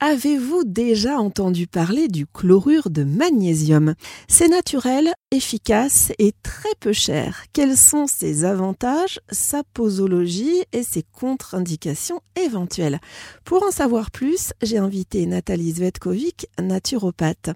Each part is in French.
Avez-vous déjà entendu parler du chlorure de magnésium? C'est naturel, efficace et très peu cher. Quels sont ses avantages, sa posologie et ses contre-indications éventuelles? Pour en savoir plus, j'ai invité Nathalie Zvetkovic, naturopathe.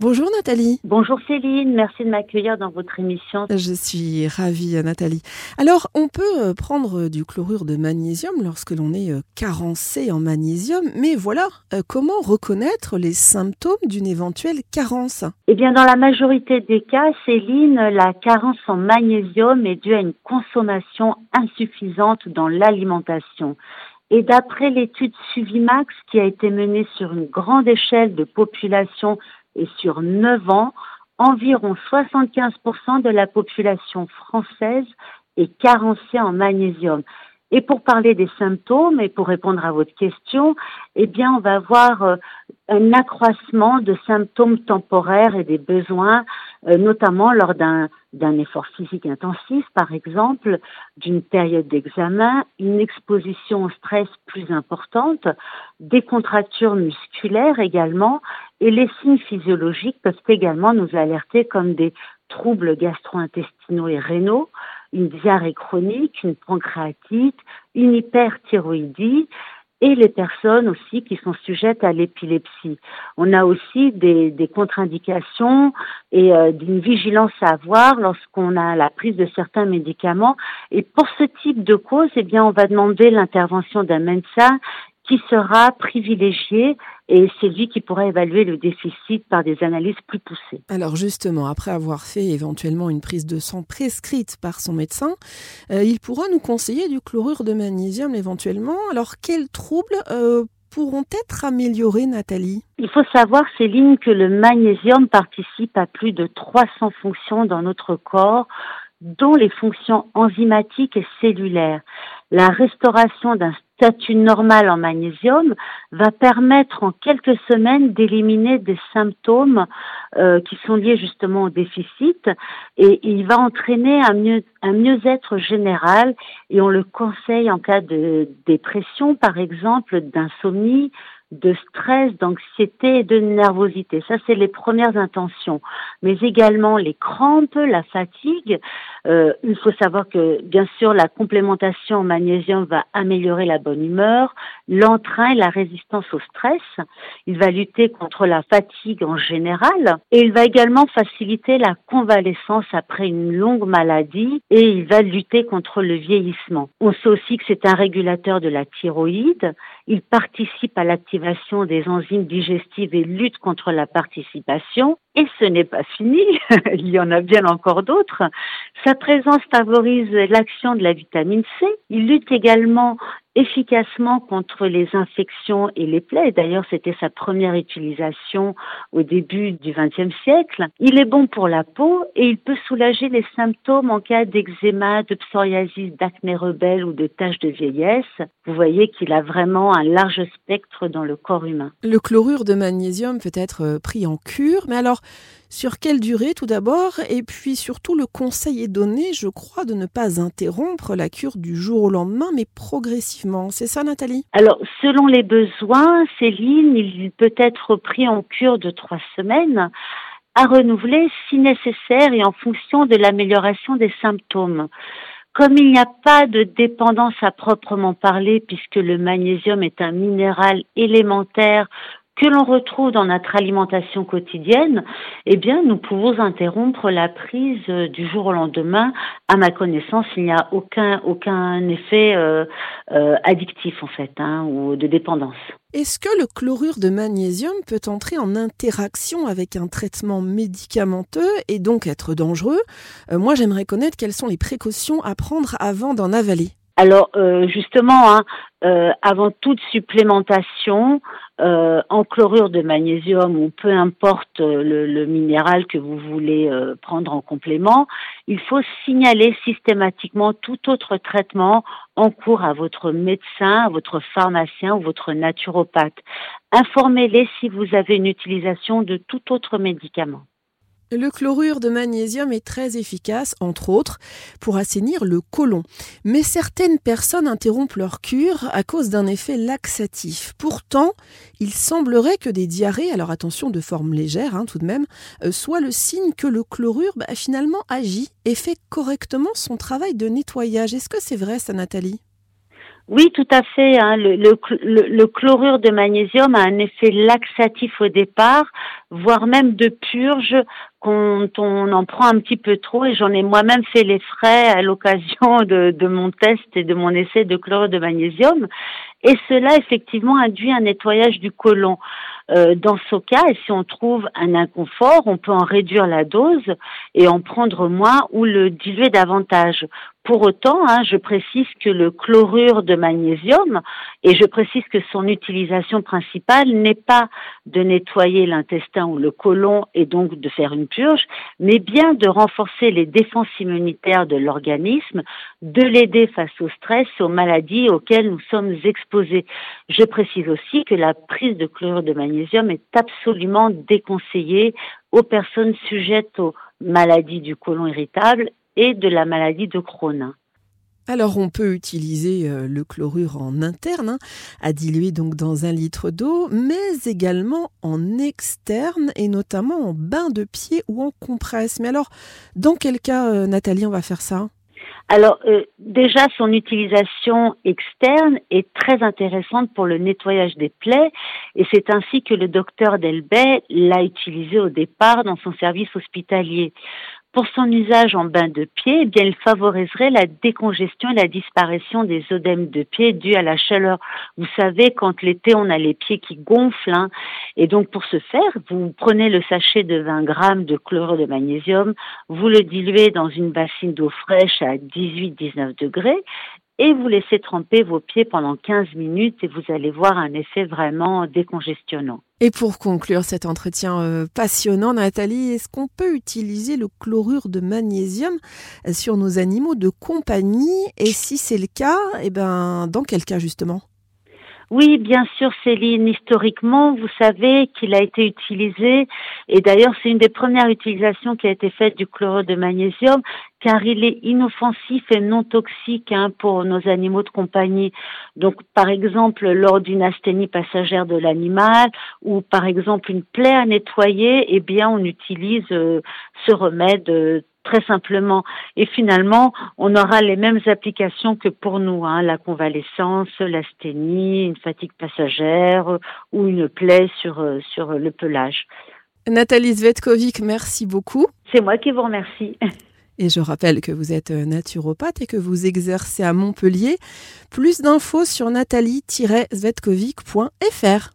Bonjour Nathalie. Bonjour Céline, merci de m'accueillir dans votre émission. Je suis ravie Nathalie. Alors, on peut euh, prendre du chlorure de magnésium lorsque l'on est euh, carencé en magnésium, mais voilà, euh, comment reconnaître les symptômes d'une éventuelle carence Eh bien, dans la majorité des cas, Céline, la carence en magnésium est due à une consommation insuffisante dans l'alimentation. Et d'après l'étude Suvimax qui a été menée sur une grande échelle de population et sur 9 ans, environ 75% de la population française est carencée en magnésium. Et pour parler des symptômes et pour répondre à votre question, eh bien, on va avoir euh, un accroissement de symptômes temporaires et des besoins, euh, notamment lors d'un d'un effort physique intensif, par exemple, d'une période d'examen, une exposition au stress plus importante, des contractures musculaires également, et les signes physiologiques peuvent également nous alerter comme des troubles gastro-intestinaux et rénaux, une diarrhée chronique, une pancréatite, une hyperthyroïdie et les personnes aussi qui sont sujettes à l'épilepsie. On a aussi des, contre-indications et euh, d'une vigilance à avoir lorsqu'on a la prise de certains médicaments. Et pour ce type de cause, eh bien, on va demander l'intervention d'un médecin qui sera privilégié et c'est lui qui pourra évaluer le déficit par des analyses plus poussées. Alors justement, après avoir fait éventuellement une prise de sang prescrite par son médecin, euh, il pourra nous conseiller du chlorure de magnésium éventuellement. Alors quels troubles euh, pourront être améliorés, Nathalie? Il faut savoir, Céline, que le magnésium participe à plus de 300 fonctions dans notre corps, dont les fonctions enzymatiques et cellulaires. La restauration d'un statut normal en magnésium va permettre en quelques semaines d'éliminer des symptômes euh, qui sont liés justement au déficit et il va entraîner un mieux un mieux-être général et on le conseille en cas de dépression par exemple, d'insomnie, de stress, d'anxiété et de nervosité. Ça, c'est les premières intentions. Mais également les crampes, la fatigue. Euh, il faut savoir que, bien sûr, la complémentation en magnésium va améliorer la bonne humeur, l'entrain et la résistance au stress. Il va lutter contre la fatigue en général et il va également faciliter la convalescence après une longue maladie et il va lutter contre le vieillissement. On sait aussi que c'est un régulateur de la thyroïde. Il participe à l'activation des enzymes digestives et lutte contre la participation. Et ce n'est pas fini, il y en a bien encore d'autres. Sa présence favorise l'action de la vitamine C. Il lutte également efficacement contre les infections et les plaies. D'ailleurs, c'était sa première utilisation au début du XXe siècle. Il est bon pour la peau et il peut soulager les symptômes en cas d'eczéma, de psoriasis, d'acné rebelle ou de taches de vieillesse. Vous voyez qu'il a vraiment un large spectre dans le corps humain. Le chlorure de magnésium peut être pris en cure, mais alors sur quelle durée tout d'abord Et puis surtout, le conseil est donné, je crois, de ne pas interrompre la cure du jour au lendemain, mais progressivement. C'est ça, Nathalie? Alors, selon les besoins, Céline, il peut être pris en cure de trois semaines à renouveler si nécessaire et en fonction de l'amélioration des symptômes. Comme il n'y a pas de dépendance à proprement parler, puisque le magnésium est un minéral élémentaire que l'on retrouve dans notre alimentation quotidienne, eh bien, nous pouvons interrompre la prise euh, du jour au lendemain. À ma connaissance, il n'y a aucun effet euh, euh, addictif en fait, hein, ou de dépendance. Est-ce que le chlorure de magnésium peut entrer en interaction avec un traitement médicamenteux et donc être dangereux? Moi, j'aimerais connaître quelles sont les précautions à prendre avant d'en avaler. Alors justement, hein, avant toute supplémentation, euh, en chlorure de magnésium ou peu importe le, minéral que vous voulez euh, prendre en complément, il faut signaler systématiquement tout autre traitement en cours à votre médecin, à votre pharmacien ou votre naturopathe. Informez-les si vous avez une utilisation de tout autre médicament. Le chlorure de magnésium est très efficace, entre autres, pour assainir le côlon. Mais certaines personnes interrompent leur cure à cause d'un effet laxatif. Pourtant, il semblerait que des diarrhées, alors attention de forme légère hein, tout de même, euh, soient le signe que le chlorure bah, finalement agit et fait correctement son travail de nettoyage. Est-ce que c'est vrai ça, Nathalie? Oui, tout à fait. Hein. Le, chlorure de magnésium a un effet laxatif au départ, voire même de purge quand on en prend un petit peu trop. Et j'en ai moi-même fait les frais à l'occasion de, de, mon test et de mon essai de chlorure de magnésium. Et cela, effectivement, induit un nettoyage du côlon. Euh, dans ce cas, et si on trouve un inconfort, on peut en réduire la dose et en prendre moins ou le diluer davantage. Pour autant, hein, je précise que le chlorure de magnésium, et je précise que son utilisation principale n'est pas de nettoyer l'intestin ou le côlon et donc de faire une purge, mais bien de renforcer les défenses immunitaires de l'organisme, de l'aider face au stress, aux maladies auxquelles nous sommes exposés. Je précise aussi que la prise de chlorure de magnésium est absolument déconseillée aux personnes sujettes aux maladies du côlon irritable et de la maladie de Crohn. Alors on peut utiliser euh, le chlorure en interne, hein, à diluer donc dans un litre d'eau, mais également en externe et notamment en bain de pied ou en compresse. Mais alors, dans quel cas, euh, Nathalie, on va faire ça? Alors euh, déjà, son utilisation externe est très intéressante pour le nettoyage des plaies et c'est ainsi que le docteur Delbet l'a utilisé au départ dans son service hospitalier. Pour son usage en bain de pied, eh bien, il favoriserait la décongestion et la disparition des œdèmes de pied dus à la chaleur. Vous savez, quand l'été, on a les pieds qui gonflent. Hein, et donc, pour ce faire, vous prenez le sachet de 20 grammes de chlorure de magnésium, vous le diluez dans une bassine d'eau fraîche à 18-19 degrés et vous laissez tremper vos pieds pendant 15 minutes et vous allez voir un effet vraiment décongestionnant. Et pour conclure cet entretien euh, passionnant, Nathalie, est-ce qu'on peut utiliser le chlorure de magnésium sur nos animaux de compagnie? Et si c'est le cas, eh ben, dans quel cas justement? Oui, bien sûr, Céline. Historiquement, vous savez qu'il a été utilisé, et d'ailleurs, c'est une des premières utilisations qui a été faite du chlorure de magnésium, car il est inoffensif et non toxique hein, pour nos animaux de compagnie. Donc, par exemple, lors d'une asthénie passagère de l'animal, ou par exemple une plaie à nettoyer, eh bien, on utilise euh, ce remède euh, très simplement. Et finalement, on aura les mêmes applications que pour nous, hein, la convalescence, l'asthénie, une fatigue passagère ou une plaie sur, euh, sur le pelage. Nathalie Zvetkovic, merci beaucoup. C'est moi qui vous remercie. Et je rappelle que vous êtes naturopathe et que vous exercez à Montpellier. Plus d'infos sur nathalie-zvetkovic.fr.